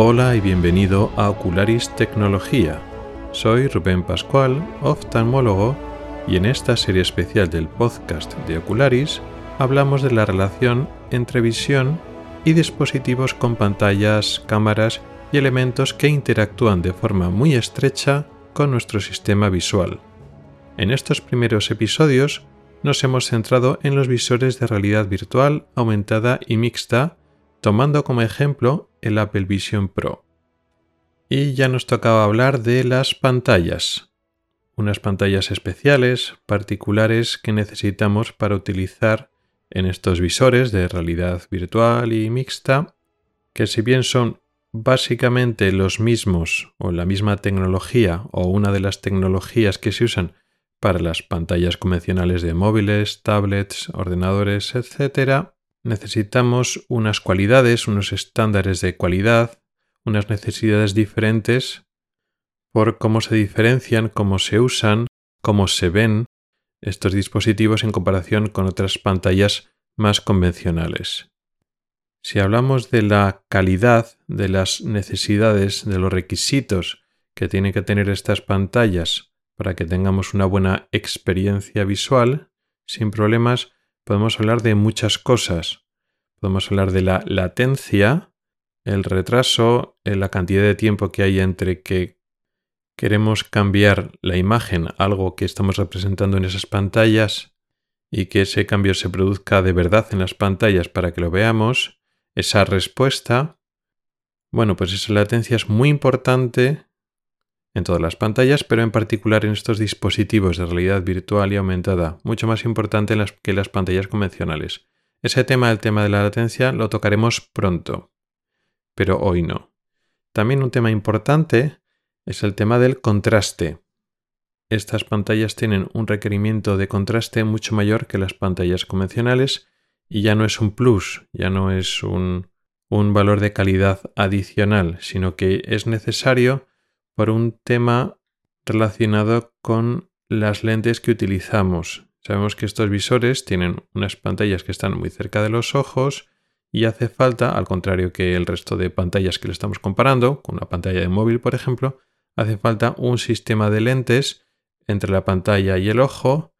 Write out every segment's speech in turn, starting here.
Hola y bienvenido a Ocularis Tecnología. Soy Rubén Pascual, oftalmólogo, y en esta serie especial del podcast de Ocularis hablamos de la relación entre visión y dispositivos con pantallas, cámaras y elementos que interactúan de forma muy estrecha con nuestro sistema visual. En estos primeros episodios nos hemos centrado en los visores de realidad virtual, aumentada y mixta, tomando como ejemplo el Apple Vision Pro. Y ya nos tocaba hablar de las pantallas, unas pantallas especiales, particulares que necesitamos para utilizar en estos visores de realidad virtual y mixta, que si bien son básicamente los mismos o la misma tecnología o una de las tecnologías que se usan para las pantallas convencionales de móviles, tablets, ordenadores, etc., necesitamos unas cualidades, unos estándares de cualidad, unas necesidades diferentes por cómo se diferencian, cómo se usan, cómo se ven estos dispositivos en comparación con otras pantallas más convencionales. Si hablamos de la calidad, de las necesidades, de los requisitos que tienen que tener estas pantallas para que tengamos una buena experiencia visual, sin problemas, podemos hablar de muchas cosas. Podemos hablar de la latencia, el retraso, la cantidad de tiempo que hay entre que queremos cambiar la imagen, algo que estamos representando en esas pantallas, y que ese cambio se produzca de verdad en las pantallas para que lo veamos, esa respuesta, bueno, pues esa latencia es muy importante en todas las pantallas, pero en particular en estos dispositivos de realidad virtual y aumentada, mucho más importante las, que las pantallas convencionales. Ese tema, el tema de la latencia, lo tocaremos pronto, pero hoy no. También un tema importante es el tema del contraste. Estas pantallas tienen un requerimiento de contraste mucho mayor que las pantallas convencionales y ya no es un plus, ya no es un, un valor de calidad adicional, sino que es necesario por un tema relacionado con las lentes que utilizamos. Sabemos que estos visores tienen unas pantallas que están muy cerca de los ojos y hace falta, al contrario que el resto de pantallas que le estamos comparando, con una pantalla de móvil por ejemplo, hace falta un sistema de lentes entre la pantalla y el ojo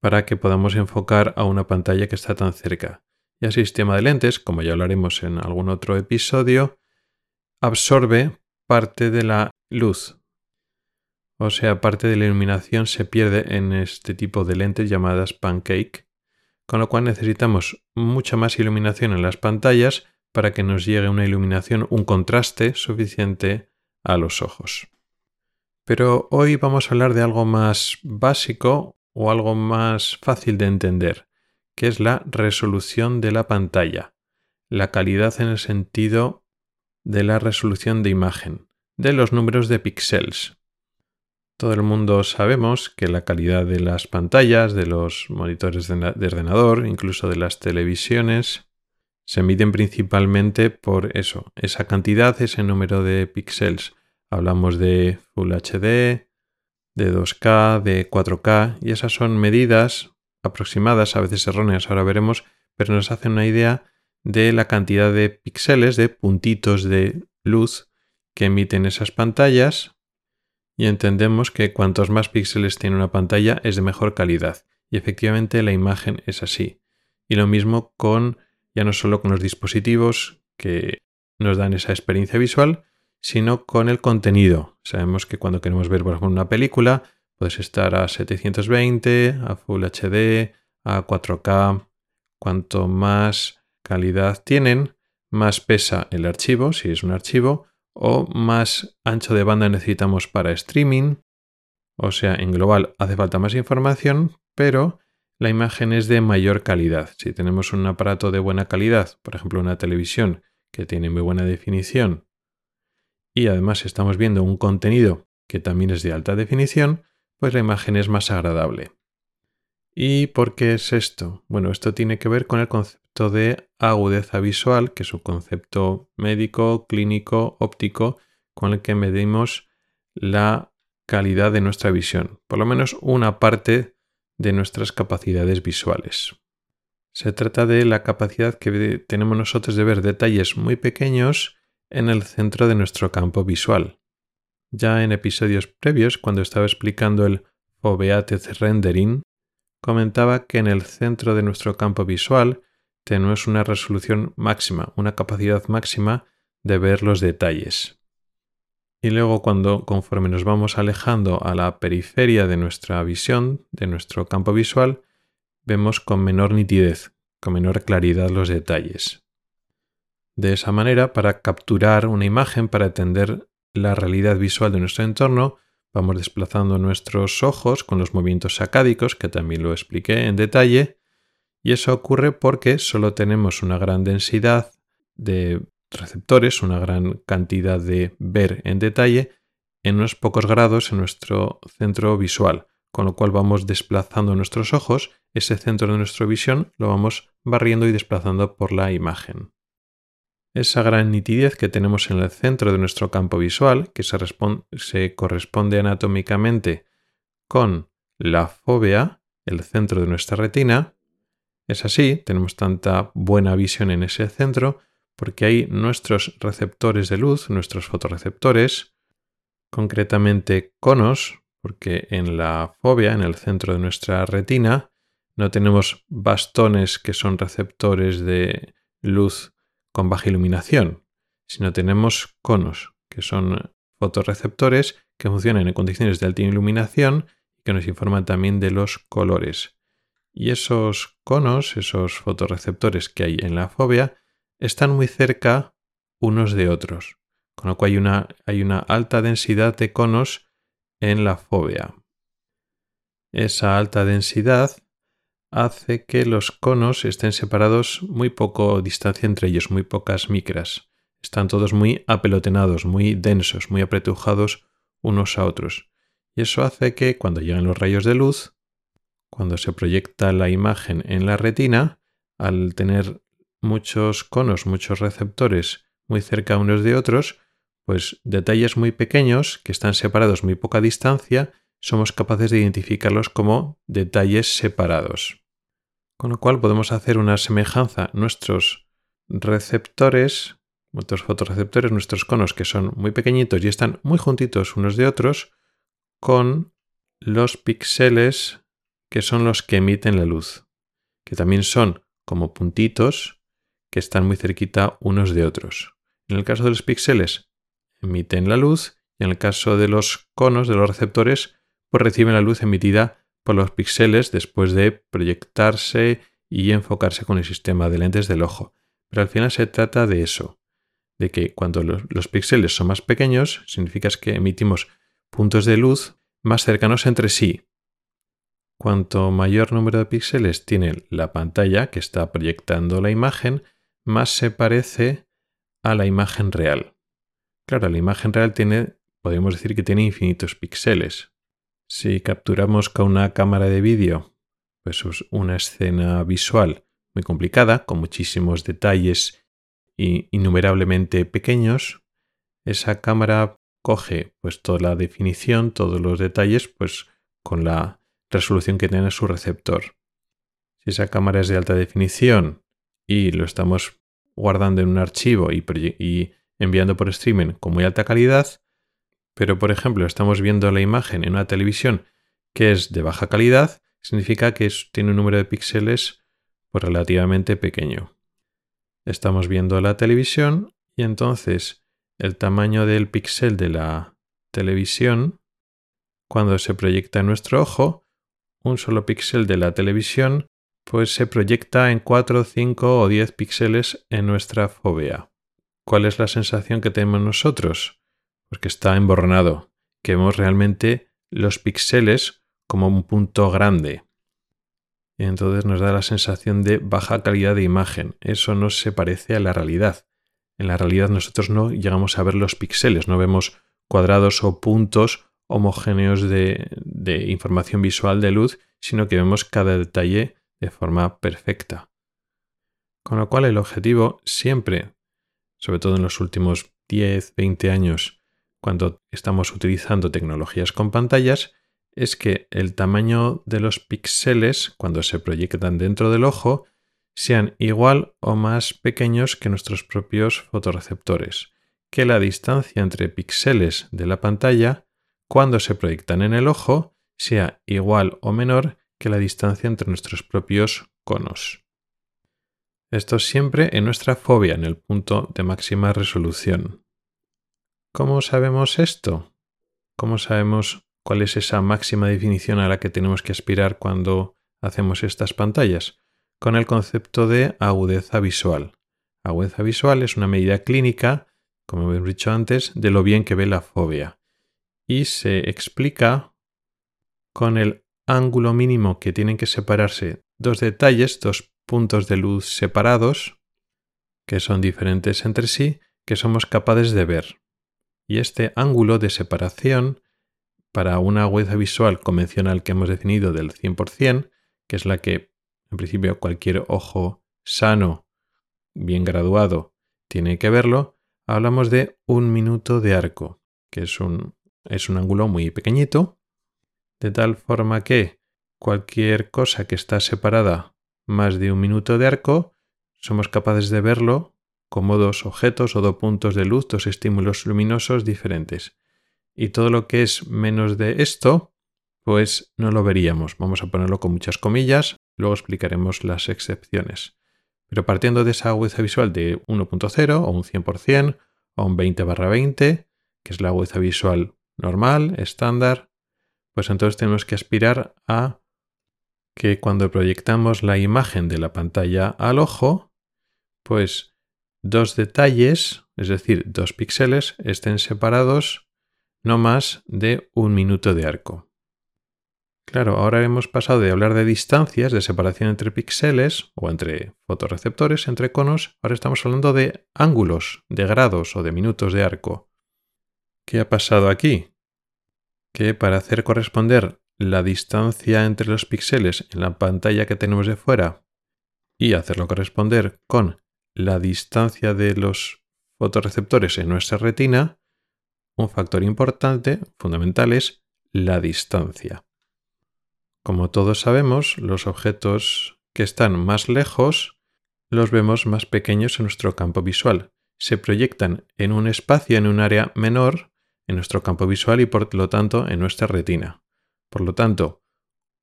para que podamos enfocar a una pantalla que está tan cerca. Y el sistema de lentes, como ya hablaremos en algún otro episodio, absorbe parte de la luz. O sea, parte de la iluminación se pierde en este tipo de lentes llamadas pancake, con lo cual necesitamos mucha más iluminación en las pantallas para que nos llegue una iluminación, un contraste suficiente a los ojos. Pero hoy vamos a hablar de algo más básico o algo más fácil de entender, que es la resolución de la pantalla, la calidad en el sentido de la resolución de imagen, de los números de píxeles. Todo el mundo sabemos que la calidad de las pantallas, de los monitores de, ordenador, incluso de las televisiones, se miden principalmente por eso, esa cantidad, ese número de píxeles Hablamos de Full HD, de 2K, de 4K, y esas son medidas aproximadas, a veces erróneas, ahora veremos, pero nos hacen una idea de la cantidad de píxeles, de puntitos de luz que emiten esas pantallas, y entendemos que cuantos más píxeles tiene una pantalla es de mejor calidad. Y efectivamente la imagen es así. Y lo mismo con, ya no solo con los dispositivos que nos dan esa experiencia visual, sino con el contenido. Sabemos que cuando queremos ver, por ejemplo, una película, puedes estar a 720, a Full HD, a 4K. Cuanto más calidad tienen, más pesa el archivo, si es un archivo, o más ancho de banda necesitamos para streaming. O sea, en global hace falta más información, pero la imagen es de mayor calidad. Si tenemos un aparato de buena calidad, por ejemplo una televisión que tiene muy buena definición y además estamos viendo un contenido que también es de alta definición, pues la imagen es más agradable. ¿Y por qué es esto? Bueno, esto tiene que ver con el concepto de agudeza visual, que es un concepto médico, clínico, óptico, con el que medimos la calidad de nuestra visión, por lo menos una parte de nuestras capacidades visuales. Se trata de la capacidad que tenemos nosotros de ver detalles muy pequeños en el centro de nuestro campo visual. Ya en episodios previos, cuando estaba explicando el Foveated Rendering, comentaba que en el centro de nuestro campo visual tenemos una resolución máxima, una capacidad máxima de ver los detalles. Y luego cuando conforme nos vamos alejando a la periferia de nuestra visión, de nuestro campo visual, vemos con menor nitidez, con menor claridad los detalles. De esa manera, para capturar una imagen, para entender la realidad visual de nuestro entorno, vamos desplazando nuestros ojos con los movimientos sacádicos, que también lo expliqué en detalle, y eso ocurre porque solo tenemos una gran densidad de receptores, una gran cantidad de ver en detalle en unos pocos grados en nuestro centro visual, con lo cual vamos desplazando nuestros ojos, ese centro de nuestra visión lo vamos barriendo y desplazando por la imagen. Esa gran nitidez que tenemos en el centro de nuestro campo visual, que se, se corresponde anatómicamente con la fóvea, el centro de nuestra retina, es así, tenemos tanta buena visión en ese centro, porque hay nuestros receptores de luz, nuestros fotorreceptores, concretamente conos, porque en la fobia, en el centro de nuestra retina, no tenemos bastones que son receptores de luz con baja iluminación, sino tenemos conos, que son fotorreceptores que funcionan en condiciones de alta iluminación y que nos informan también de los colores. Y esos conos, esos fotorreceptores que hay en la fobia, están muy cerca unos de otros, con lo cual hay una, hay una alta densidad de conos en la fobia. Esa alta densidad hace que los conos estén separados muy poco distancia entre ellos, muy pocas micras. Están todos muy apelotenados, muy densos, muy apretujados unos a otros. Y eso hace que cuando llegan los rayos de luz, cuando se proyecta la imagen en la retina, al tener muchos conos, muchos receptores muy cerca unos de otros, pues detalles muy pequeños que están separados muy poca distancia, somos capaces de identificarlos como detalles separados. Con lo cual podemos hacer una semejanza nuestros receptores, nuestros fotorreceptores, nuestros conos que son muy pequeñitos y están muy juntitos unos de otros, con los píxeles que son los que emiten la luz, que también son como puntitos que están muy cerquita unos de otros. En el caso de los píxeles, emiten la luz y en el caso de los conos, de los receptores, pues reciben la luz emitida por los píxeles después de proyectarse y enfocarse con el sistema de lentes del ojo. Pero al final se trata de eso, de que cuando los, los píxeles son más pequeños, significa que emitimos puntos de luz más cercanos entre sí. Cuanto mayor número de píxeles tiene la pantalla que está proyectando la imagen, más se parece a la imagen real. Claro, la imagen real tiene, podemos decir que tiene infinitos píxeles. Si capturamos con una cámara de vídeo, pues es una escena visual muy complicada, con muchísimos detalles innumerablemente pequeños, esa cámara coge pues toda la definición, todos los detalles, pues con la resolución que tiene su receptor. Si esa cámara es de alta definición y lo estamos guardando en un archivo y, enviando por streaming con muy alta calidad, pero por ejemplo estamos viendo la imagen en una televisión que es de baja calidad, significa que tiene un número de píxeles pues, relativamente pequeño. Estamos viendo la televisión y entonces el tamaño del píxel de la televisión, cuando se proyecta en nuestro ojo, un solo píxel de la televisión pues se proyecta en 4, 5 o 10 píxeles en nuestra fobia. ¿Cuál es la sensación que tenemos nosotros? Pues que está emborronado, que vemos realmente los píxeles como un punto grande. Y entonces nos da la sensación de baja calidad de imagen. Eso no se parece a la realidad. En la realidad nosotros no llegamos a ver los píxeles, no vemos cuadrados o puntos homogéneos de, información visual de luz, sino que vemos cada detalle de forma perfecta. Con lo cual el objetivo siempre, sobre todo en los últimos 10, 20 años, cuando estamos utilizando tecnologías con pantallas, es que el tamaño de los píxeles, cuando se proyectan dentro del ojo, sean igual o más pequeños que nuestros propios fotorreceptores, que la distancia entre píxeles de la pantalla cuando se proyectan en el ojo sea igual o menor que la distancia entre nuestros propios conos. Esto siempre en nuestra fobia, en el punto de máxima resolución. ¿Cómo sabemos esto? ¿Cómo sabemos cuál es esa máxima definición a la que tenemos que aspirar cuando hacemos estas pantallas? Con el concepto de agudeza visual. Agudeza visual es una medida clínica, como hemos dicho antes, de lo bien que ve la fobia. Y se explica con el ángulo mínimo que tienen que separarse dos detalles, dos puntos de luz separados, que son diferentes entre sí, que somos capaces de ver. Y este ángulo de separación para una agudeza visual convencional que hemos definido del 100%, que es la que en principio cualquier ojo sano, bien graduado, tiene que verlo, hablamos de un minuto de arco, que es un, es un ángulo muy pequeñito, de tal forma que cualquier cosa que está separada más de un minuto de arco, somos capaces de verlo como dos objetos o dos puntos de luz, dos estímulos luminosos diferentes. Y todo lo que es menos de esto, pues no lo veríamos. Vamos a ponerlo con muchas comillas, luego explicaremos las excepciones. Pero partiendo de esa agudeza visual de 1.0 o un 100% o un 20 barra 20, que es la agudeza visual normal, estándar, pues entonces tenemos que aspirar a que cuando proyectamos la imagen de la pantalla al ojo, pues dos detalles, es decir, dos píxeles, estén separados no más de un minuto de arco. Claro, ahora hemos pasado de hablar de distancias, de separación entre píxeles o entre fotorreceptores, entre conos, ahora estamos hablando de ángulos, de grados o de minutos de arco. ¿Qué ha pasado aquí? Que para hacer corresponder la distancia entre los píxeles en la pantalla que tenemos de fuera y hacerlo corresponder con la distancia de los fotorreceptores en nuestra retina, un factor importante, fundamental, es la distancia. Como todos sabemos, los objetos que están más lejos los vemos más pequeños en nuestro campo visual. Se proyectan en un espacio, en un área menor, en nuestro campo visual y por lo tanto en nuestra retina. Por lo tanto,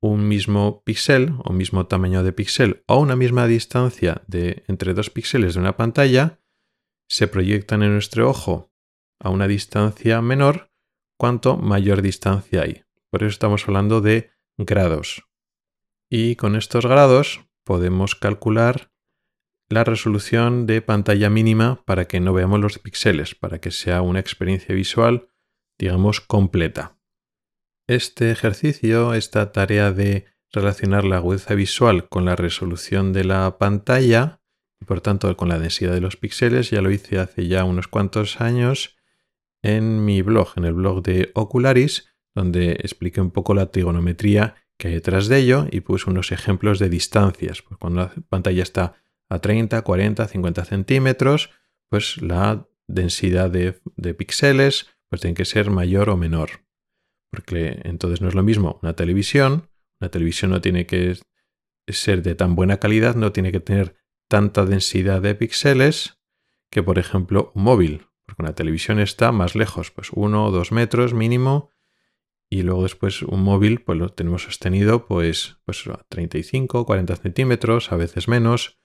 un mismo píxel o mismo tamaño de píxel o una misma distancia de entre dos píxeles de una pantalla se proyectan en nuestro ojo a una distancia menor cuanto mayor distancia hay. Por eso estamos hablando de grados. Y con estos grados podemos calcular la resolución de pantalla mínima para que no veamos los píxeles, para que sea una experiencia visual, digamos, completa. Este ejercicio, esta tarea de relacionar la agudeza visual con la resolución de la pantalla y por tanto con la densidad de los píxeles, ya lo hice hace ya unos cuantos años en mi blog, en el blog de Ocularis, donde expliqué un poco la trigonometría que hay detrás de ello y puse unos ejemplos de distancias. Pues cuando la pantalla está a 30, 40, 50 centímetros, pues la densidad de, de píxeles pues tiene que ser mayor o menor porque entonces no es lo mismo una televisión, una televisión no tiene que ser de tan buena calidad, no tiene que tener tanta densidad de píxeles que por ejemplo un móvil, porque una televisión está más lejos, pues uno o dos metros mínimo, y luego después un móvil pues lo tenemos sostenido pues, pues a 35, 40 centímetros, a veces menos.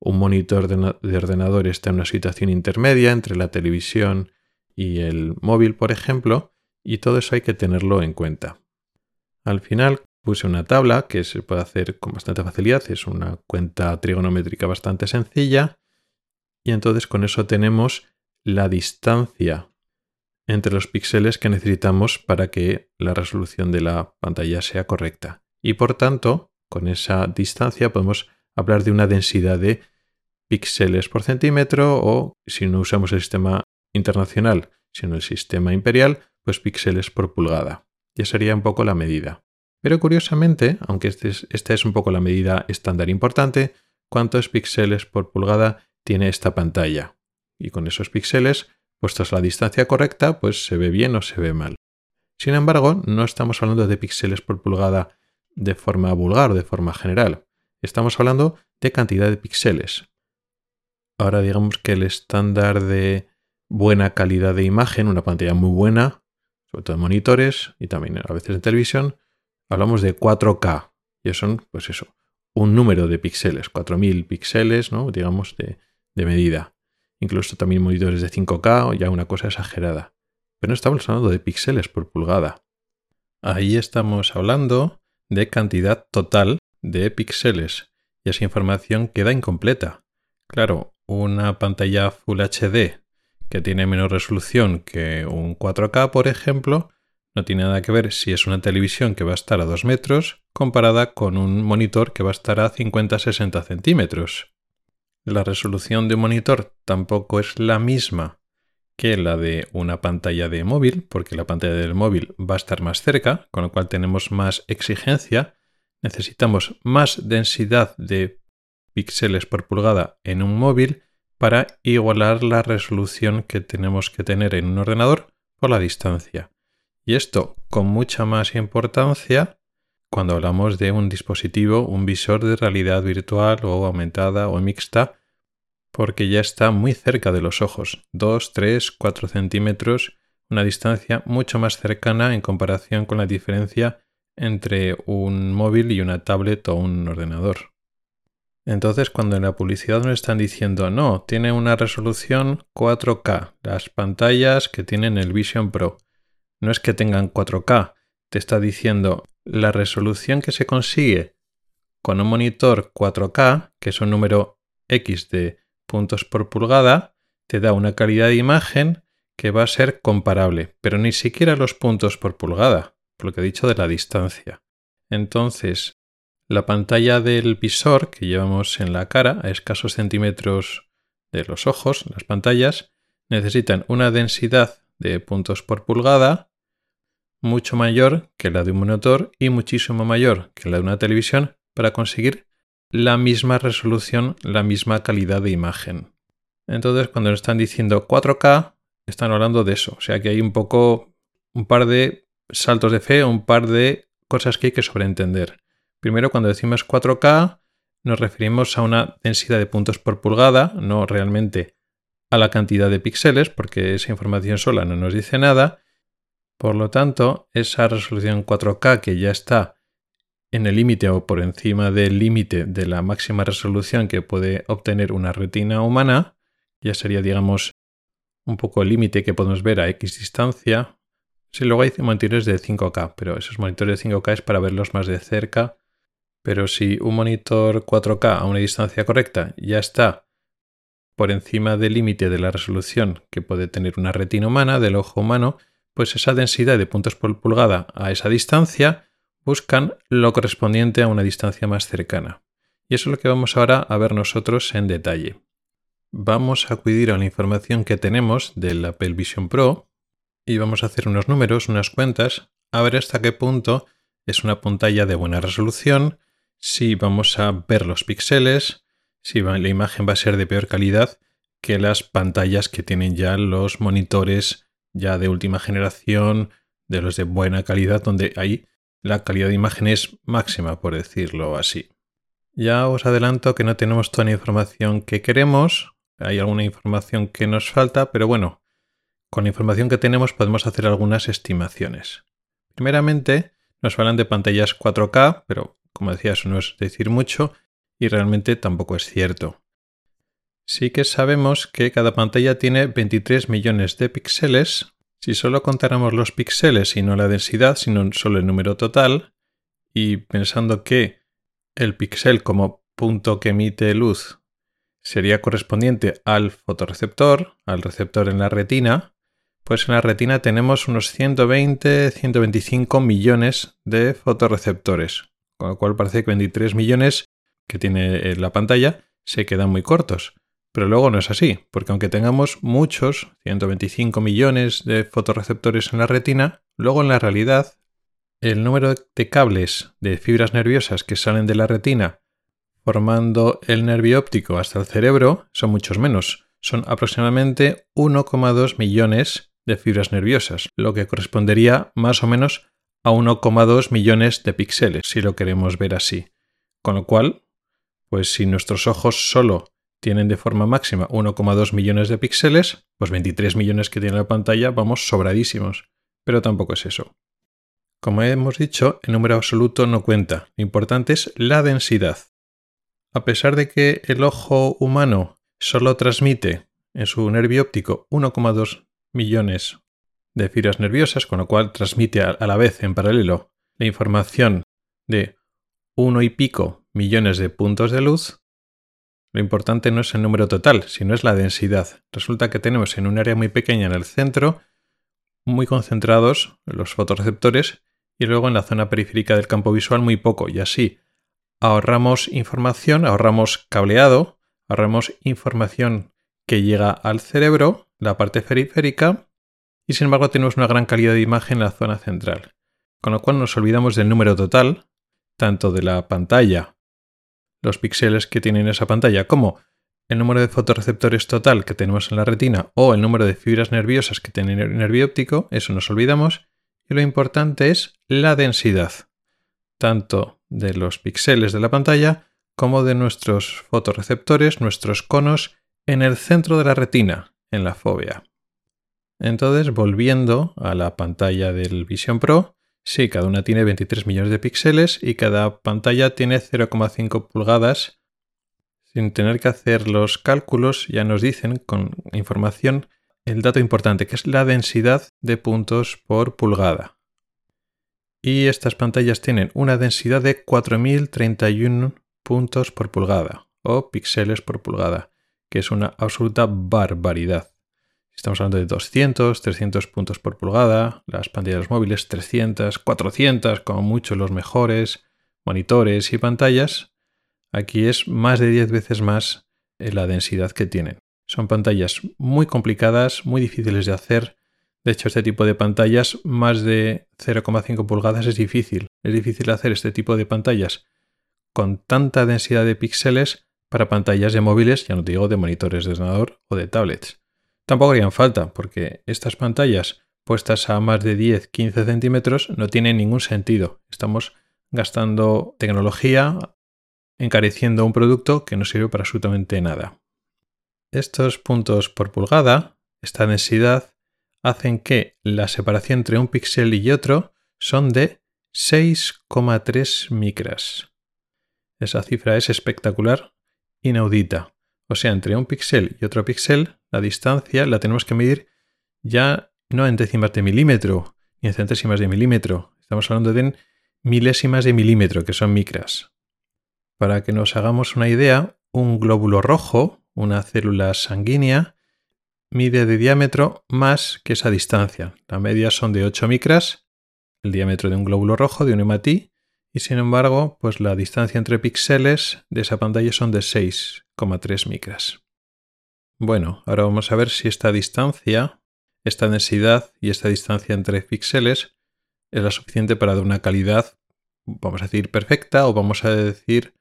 Un monitor de ordenador está en una situación intermedia entre la televisión y el móvil, por ejemplo, y todo eso hay que tenerlo en cuenta. Al final puse una tabla que se puede hacer con bastante facilidad, es una cuenta trigonométrica bastante sencilla y entonces con eso tenemos la distancia entre los píxeles que necesitamos para que la resolución de la pantalla sea correcta. Y por tanto, con esa distancia podemos hablar de una densidad de píxeles por centímetro o si no usamos el sistema internacional, sino el sistema imperial, pues píxeles por pulgada. Ya sería un poco la medida. Pero curiosamente, aunque este esta es un poco la medida estándar importante, cuántos píxeles por pulgada tiene esta pantalla. Y con esos píxeles, puestos a la distancia correcta, pues se ve bien o se ve mal. Sin embargo, no estamos hablando de píxeles por pulgada de forma vulgar o de forma general. Estamos hablando de cantidad de píxeles. Ahora digamos que el estándar de buena calidad de imagen, una pantalla muy buena, sobre todo en monitores y también a veces en televisión, hablamos de 4K. Y son, pues eso, un número de píxeles, 4000 píxeles, ¿no? Digamos, de, de medida. Incluso también monitores de 5K o ya una cosa exagerada. Pero no estamos hablando de píxeles por pulgada. Ahí estamos hablando de cantidad total de píxeles y esa información queda incompleta. Claro, una pantalla Full HD que tiene menos resolución que un 4K, por ejemplo, no tiene nada que ver si es una televisión que va a estar a 2 metros comparada con un monitor que va a estar a 50-60 centímetros. La resolución de un monitor tampoco es la misma que la de una pantalla de móvil, porque la pantalla del móvil va a estar más cerca, con lo cual tenemos más exigencia, necesitamos más densidad de píxeles por pulgada en un móvil para igualar la resolución que tenemos que tener en un ordenador por la distancia. Y esto con mucha más importancia cuando hablamos de un dispositivo, un visor de realidad virtual o aumentada o mixta, porque ya está muy cerca de los ojos, 2, 3, 4 centímetros, una distancia mucho más cercana en comparación con la diferencia entre un móvil y una tablet o un ordenador. Entonces, cuando en la publicidad nos están diciendo, no, tiene una resolución 4K, las pantallas que tienen el Vision Pro, no es que tengan 4K, te está diciendo la resolución que se consigue con un monitor 4K, que es un número X de puntos por pulgada, te da una calidad de imagen que va a ser comparable, pero ni siquiera los puntos por pulgada, por lo que he dicho de la distancia. Entonces, la pantalla del visor que llevamos en la cara, a escasos centímetros de los ojos, las pantallas, necesitan una densidad de puntos por pulgada mucho mayor que la de un monitor y muchísimo mayor que la de una televisión para conseguir la misma resolución, la misma calidad de imagen. Entonces, cuando nos están diciendo 4K, están hablando de eso. O sea que hay un poco, un par de saltos de fe, un par de cosas que hay que sobreentender. Primero, cuando decimos 4K, nos referimos a una densidad de puntos por pulgada, no realmente a la cantidad de píxeles, porque esa información sola no nos dice nada. Por lo tanto, esa resolución 4K que ya está en el límite o por encima del límite de la máxima resolución que puede obtener una retina humana, ya sería, digamos, un poco el límite que podemos ver a X distancia. Si luego hay monitores de 5K, pero esos monitores de 5K es para verlos más de cerca. Pero si un monitor 4K a una distancia correcta ya está por encima del límite de la resolución que puede tener una retina humana, del ojo humano, pues esa densidad de puntos por pulgada a esa distancia buscan lo correspondiente a una distancia más cercana. Y eso es lo que vamos ahora a ver nosotros en detalle. Vamos a acudir a la información que tenemos del Apple Vision Pro y vamos a hacer unos números, unas cuentas, a ver hasta qué punto es una pantalla de buena resolución, si vamos a ver los píxeles, si la imagen va a ser de peor calidad que las pantallas que tienen ya los monitores ya de última generación, de los de buena calidad, donde ahí la calidad de imagen es máxima, por decirlo así. Ya os adelanto que no tenemos toda la información que queremos, hay alguna información que nos falta, pero bueno, con la información que tenemos podemos hacer algunas estimaciones. Primeramente, nos hablan de pantallas 4K, pero como decía, eso no es decir mucho y realmente tampoco es cierto. Sí que sabemos que cada pantalla tiene 23 millones de píxeles. Si solo contáramos los píxeles y no la densidad, sino solo el número total, y pensando que el píxel como punto que emite luz sería correspondiente al fotorreceptor, al receptor en la retina, pues en la retina tenemos unos 120-125 millones de fotorreceptores, con lo cual parece que 23 millones que tiene la pantalla se quedan muy cortos. Pero luego no es así, porque aunque tengamos muchos, 125 millones de fotorreceptores en la retina, luego en la realidad el número de cables de fibras nerviosas que salen de la retina formando el nervio óptico hasta el cerebro son muchos menos. Son aproximadamente 1,2 millones de fibras nerviosas, lo que correspondería más o menos a 1,2 millones de píxeles, si lo queremos ver así. Con lo cual, pues si nuestros ojos solo tienen de forma máxima 1,2 millones de píxeles, pues 23 millones que tiene la pantalla vamos sobradísimos, pero tampoco es eso. Como hemos dicho, el número absoluto no cuenta, lo importante es la densidad. A pesar de que el ojo humano solo transmite en su nervio óptico 1,2 millones de fibras nerviosas, con lo cual transmite a la vez en paralelo la información de uno y pico millones de puntos de luz, lo importante no es el número total, sino es la densidad. Resulta que tenemos en un área muy pequeña en el centro, muy concentrados los fotorreceptores, y luego en la zona periférica del campo visual muy poco, y así ahorramos información, ahorramos cableado, ahorramos información que llega al cerebro, la parte periférica, y sin embargo tenemos una gran calidad de imagen en la zona central. Con lo cual nos olvidamos del número total, tanto de la pantalla, los píxeles que tiene esa pantalla, como el número de fotorreceptores total que tenemos en la retina o el número de fibras nerviosas que tiene el nervio óptico, eso nos olvidamos, y lo importante es la densidad, tanto de los píxeles de la pantalla como de nuestros fotorreceptores, nuestros conos, en el centro de la retina, en la fobia. Entonces, volviendo a la pantalla del Vision Pro, sí, cada una tiene 23 millones de píxeles y cada pantalla tiene 0,5 pulgadas. Sin tener que hacer los cálculos, ya nos dicen con información el dato importante, que es la densidad de puntos por pulgada. Y estas pantallas tienen una densidad de 4031 puntos por pulgada o píxeles por pulgada, que es una absoluta barbaridad. Estamos hablando de 200, 300 puntos por pulgada, las pantallas móviles 300, 400, como mucho los mejores, monitores y pantallas. Aquí es más de 10 veces más eh, la densidad que tienen. Son pantallas muy complicadas, muy difíciles de hacer. De hecho, este tipo de pantallas, más de 0,5 pulgadas, es difícil. Es difícil hacer este tipo de pantallas con tanta densidad de píxeles para pantallas de móviles, ya no digo de monitores de ordenador o de tablets. Tampoco harían falta, porque estas pantallas puestas a más de 10-15 centímetros no tienen ningún sentido. Estamos gastando tecnología, encareciendo un producto que no sirve para absolutamente nada. Estos puntos por pulgada, esta densidad, hacen que la separación entre un píxel y otro son de 6,3 micras. Esa cifra es espectacular, inaudita. O sea, entre un píxel y otro píxel, la distancia la tenemos que medir ya no en décimas de milímetro ni en centésimas de milímetro. Estamos hablando de milésimas de milímetro, que son micras. Para que nos hagamos una idea, un glóbulo rojo, una célula sanguínea, mide de diámetro más que esa distancia. La media son de 8 micras, el diámetro de un glóbulo rojo, de un hematí, y sin embargo, pues la distancia entre píxeles de esa pantalla son de 6,3 micras. Bueno, ahora vamos a ver si esta distancia, esta densidad y esta distancia entre píxeles es la suficiente para dar una calidad, vamos a decir, perfecta o vamos a decir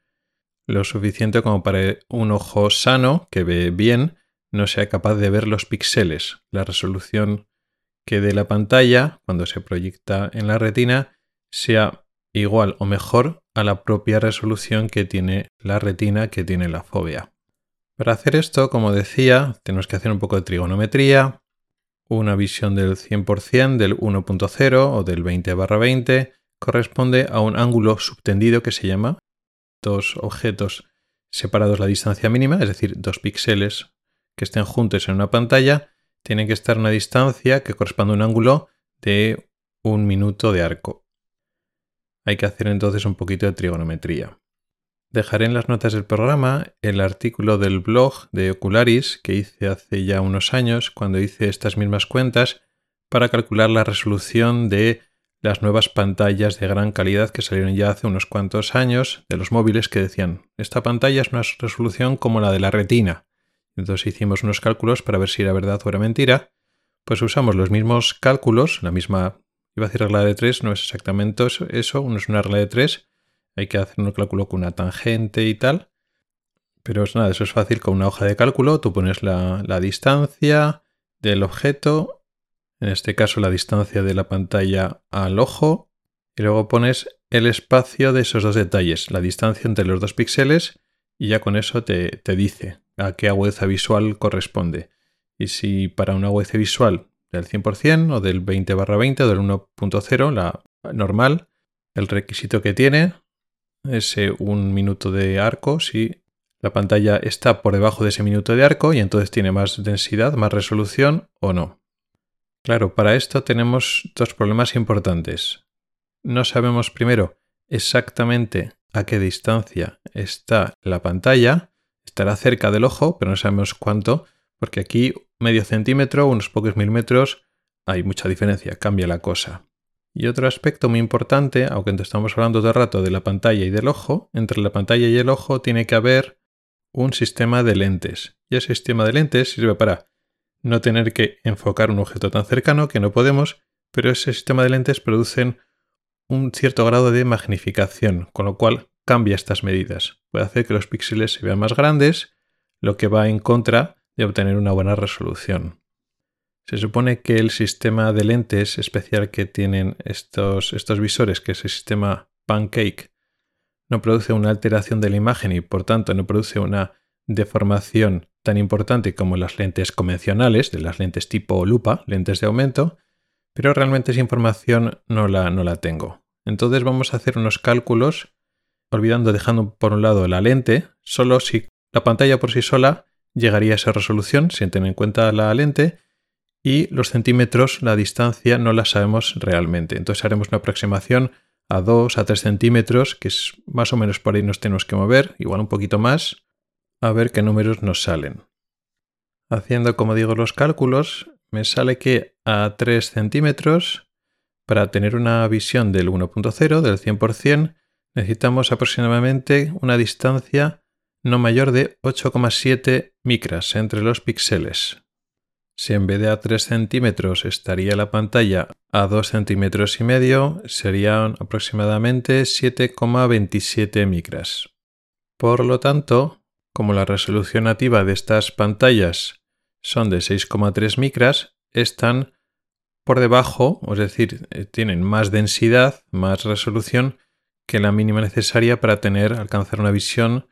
lo suficiente como para un ojo sano que ve bien no sea capaz de ver los píxeles. La resolución que dé la pantalla cuando se proyecta en la retina sea igual o mejor a la propia resolución que tiene la retina que tiene la fobia. Para hacer esto, como decía, tenemos que hacer un poco de trigonometría, una visión del 100% del 1.0 o del 20 barra 20 corresponde a un ángulo subtendido que se llama dos objetos separados la distancia mínima, es decir, dos píxeles que estén juntos en una pantalla, tienen que estar a una distancia que corresponde a un ángulo de un minuto de arco. Hay que hacer entonces un poquito de trigonometría. Dejaré en las notas del programa el artículo del blog de Ocularis que hice hace ya unos años cuando hice estas mismas cuentas para calcular la resolución de las nuevas pantallas de gran calidad que salieron ya hace unos cuantos años de los móviles que decían esta pantalla es una resolución como la de la retina. Entonces hicimos unos cálculos para ver si era verdad o era mentira. Pues usamos los mismos cálculos, la misma Iba a decir regla de 3, no es exactamente eso, no es una regla de 3. Hay que hacer un cálculo con una tangente y tal. Pero es nada, eso es fácil con una hoja de cálculo. Tú pones la, distancia del objeto, en este caso la distancia de la pantalla al ojo, y luego pones el espacio de esos dos detalles, la distancia entre los dos píxeles, y ya con eso te, te dice a qué agudeza visual corresponde. Y si para una agudeza visual del 100% o del 20 barra 20 o del 1.0, la normal, el requisito que tiene es un minuto de arco si la pantalla está por debajo de ese minuto de arco y entonces tiene más densidad, más resolución o no. Claro, para esto tenemos dos problemas importantes. No sabemos primero exactamente a qué distancia está la pantalla. Estará cerca del ojo, pero no sabemos cuánto, porque aquí medio centímetro, unos pocos milímetros, hay mucha diferencia, cambia la cosa. Y otro aspecto muy importante, aunque estamos hablando todo el rato de la pantalla y del ojo, entre la pantalla y el ojo tiene que haber un sistema de lentes. Y ese sistema de lentes sirve para no tener que enfocar un objeto tan cercano que no podemos, pero ese sistema de lentes producen un cierto grado de magnificación, con lo cual cambia estas medidas. Puede hacer que los píxeles se vean más grandes, lo que va en contra de obtener una buena resolución. Se supone que el sistema de lentes especial que tienen estos, estos visores, que es el sistema Pancake, no produce una alteración de la imagen y por tanto no produce una deformación tan importante como las lentes convencionales, de las lentes tipo lupa, lentes de aumento, pero realmente esa información no la, no la tengo. Entonces vamos a hacer unos cálculos, olvidando, dejando por un lado la lente, solo si la pantalla por sí sola llegaría a esa resolución, sin tener en cuenta la lente, y los centímetros, la distancia, no la sabemos realmente. Entonces haremos una aproximación a 2 a 3 centímetros, que es más o menos por ahí nos tenemos que mover, igual un poquito más, a ver qué números nos salen. Haciendo, como digo, los cálculos, me sale que a 3 centímetros, para tener una visión del 1.0, del 100%, necesitamos aproximadamente una distancia no mayor de 8,7 micras entre los píxeles. Si en vez de a 3 centímetros estaría la pantalla a 2 centímetros y medio, serían aproximadamente 7,27 micras. Por lo tanto, como la resolución nativa de estas pantallas son de 6,3 micras, están por debajo, es decir, tienen más densidad, más resolución que la mínima necesaria para tener alcanzar una visión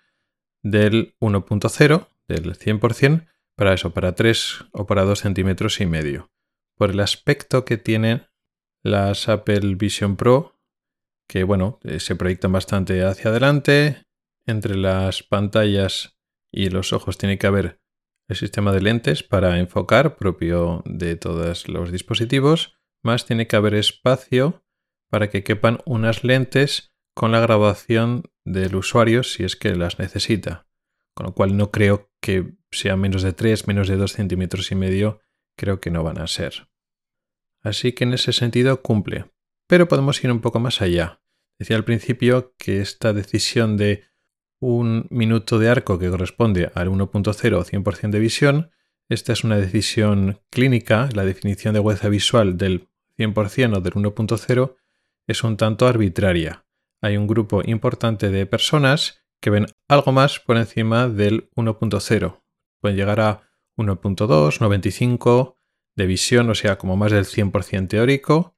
del 1.0, del 100%, para eso, para 3 o para 2 centímetros y medio. Por el aspecto que tienen las Apple Vision Pro, que bueno, eh, se proyectan bastante hacia adelante. Entre las pantallas y los ojos tiene que haber el sistema de lentes para enfocar propio de todos los dispositivos, más tiene que haber espacio para que quepan unas lentes con la grabación del usuario si es que las necesita. Con lo cual no creo que sea menos de 3, menos de 2 centímetros y medio, creo que no van a ser. Así que en ese sentido cumple. Pero podemos ir un poco más allá. Decía al principio que esta decisión de un minuto de arco que corresponde al 1.0 o 100% de visión, esta es una decisión clínica, la definición de hueza visual del 100% o del 1.0 es un tanto arbitraria. Hay un grupo importante de personas que ven algo más por encima del 1.0. Pueden llegar a 1.2, 95 de visión, o sea, como más del 100% teórico,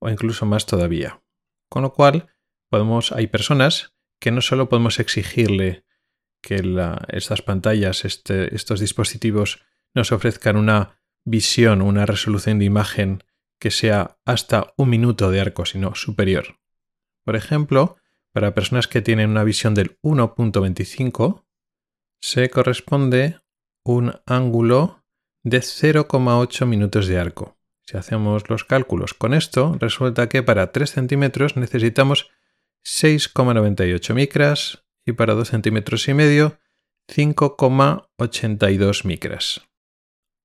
o incluso más todavía. Con lo cual, podemos, hay personas que no solo podemos exigirle que estas pantallas, este, estos dispositivos nos ofrezcan una visión, una resolución de imagen que sea hasta un minuto de arco, sino superior. Por ejemplo, para personas que tienen una visión del 1.25, se corresponde un ángulo de 0,8 minutos de arco. Si hacemos los cálculos con esto, resulta que para 3 centímetros necesitamos 6,98 micras y para 2 centímetros y medio 5,82 micras.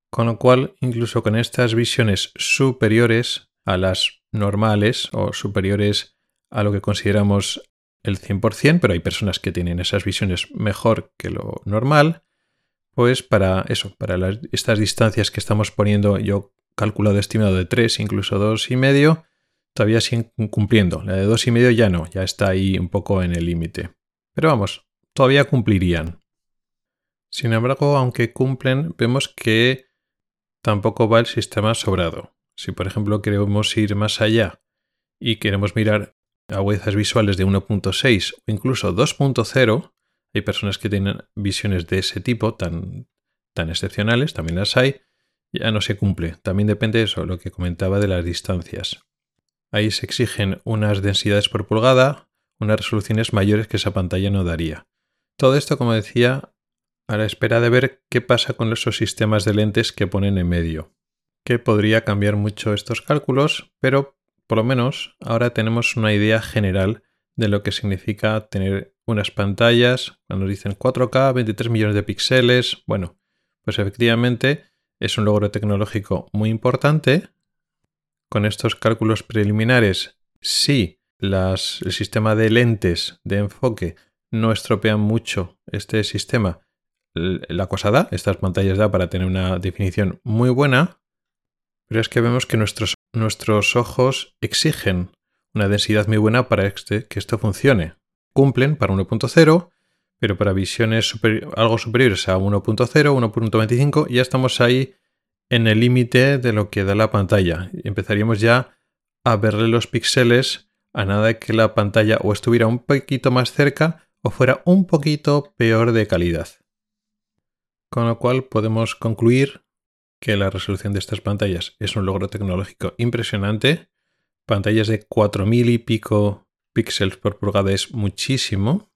Con lo cual, incluso con estas visiones superiores a las normales o superiores a lo que consideramos el 100%, pero hay personas que tienen esas visiones mejor que lo normal, pues para eso, para estas distancias que estamos poniendo, yo calculado estimado de 3, incluso 2,5, todavía siguen cumpliendo. La de 2,5 ya no, ya está ahí un poco en el límite. Pero vamos, todavía cumplirían. Sin embargo, aunque cumplen, vemos que tampoco va el sistema sobrado. Si por ejemplo queremos ir más allá y queremos mirar agudezas visuales de 1.6 o incluso 2.0, Hay personas que tienen visiones de ese tipo tan, tan excepcionales, también las hay, ya no se cumple. También depende de eso, lo que comentaba de las distancias. Ahí se exigen unas densidades por pulgada, unas resoluciones mayores que esa pantalla no daría. Todo esto, como decía, a la espera de ver qué pasa con esos sistemas de lentes que ponen en medio, que podría cambiar mucho estos cálculos, pero por lo menos ahora tenemos una idea general de lo que significa tener unas pantallas, cuando dicen 4K, 23 millones de píxeles, bueno, pues efectivamente es un logro tecnológico muy importante. Con estos cálculos preliminares, si el sistema de lentes de enfoque no estropean mucho este sistema, la cosa da, estas pantallas da para tener una definición muy buena, pero es que vemos que nuestros, nuestros ojos exigen una densidad muy buena para este, que esto funcione. Cumplen para 1.0, pero para visiones algo superiores a 1.0, 1.25, ya estamos ahí en el límite de lo que da la pantalla. Empezaríamos ya a verle los píxeles a nada que la pantalla o estuviera un poquito más cerca o fuera un poquito peor de calidad. Con lo cual podemos concluir que la resolución de estas pantallas es un logro tecnológico impresionante. Pantallas de 4000 y pico píxeles por pulgada es muchísimo.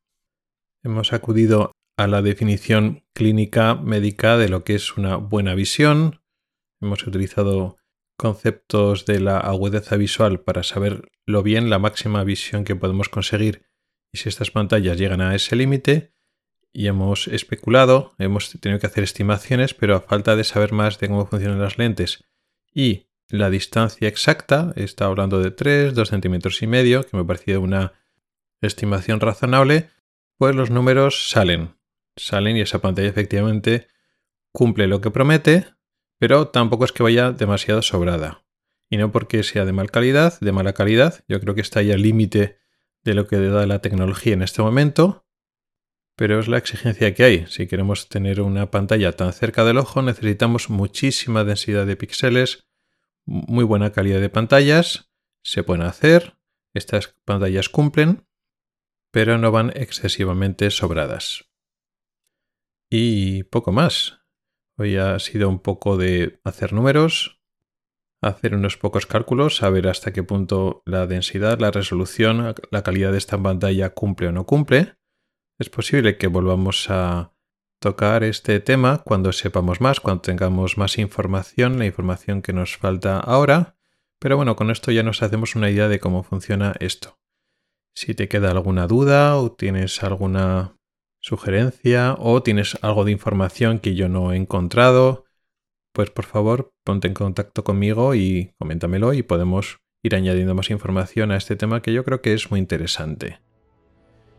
Hemos acudido a la definición clínica médica de lo que es una buena visión. Hemos utilizado conceptos de la agudeza visual para saber lo bien la máxima visión que podemos conseguir y si estas pantallas llegan a ese límite y hemos especulado, hemos tenido que hacer estimaciones, pero a falta de saber más de cómo funcionan las lentes y la distancia exacta, está hablando de 3, 2 centímetros y medio, que me ha parecido una estimación razonable, pues los números salen. Salen y esa pantalla efectivamente cumple lo que promete, pero tampoco es que vaya demasiado sobrada. Y no porque sea de mal calidad, de mala calidad, yo creo que está ahí al límite de lo que da la tecnología en este momento, pero es la exigencia que hay. Si queremos tener una pantalla tan cerca del ojo, necesitamos muchísima densidad de píxeles, muy buena calidad de pantallas, se pueden hacer, estas pantallas cumplen, pero no van excesivamente sobradas. Y poco más. Hoy ha sido un poco de hacer números, hacer unos pocos cálculos, saber hasta qué punto la densidad, la resolución, la calidad de esta pantalla cumple o no cumple es posible que volvamos a tocar este tema cuando sepamos más, cuando tengamos más información, la información que nos falta ahora. Pero bueno, con esto ya nos hacemos una idea de cómo funciona esto. Si te queda alguna duda o tienes alguna sugerencia o tienes algo de información que yo no he encontrado, pues por favor ponte en contacto conmigo y coméntamelo y podemos ir añadiendo más información a este tema que yo creo que es muy interesante.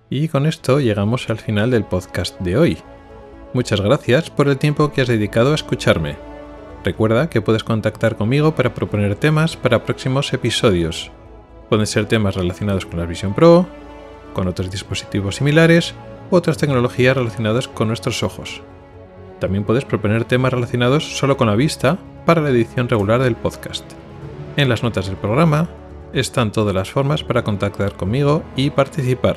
Y con esto llegamos al final del podcast de hoy. Muchas gracias por el tiempo que has dedicado a escucharme. Recuerda que puedes contactar conmigo para proponer temas para próximos episodios. Pueden ser temas relacionados con la Vision Pro, con otros dispositivos similares u otras tecnologías relacionadas con nuestros ojos. También puedes proponer temas relacionados solo con la vista para la edición regular del podcast. En las notas del programa están todas las formas para contactar conmigo y participar.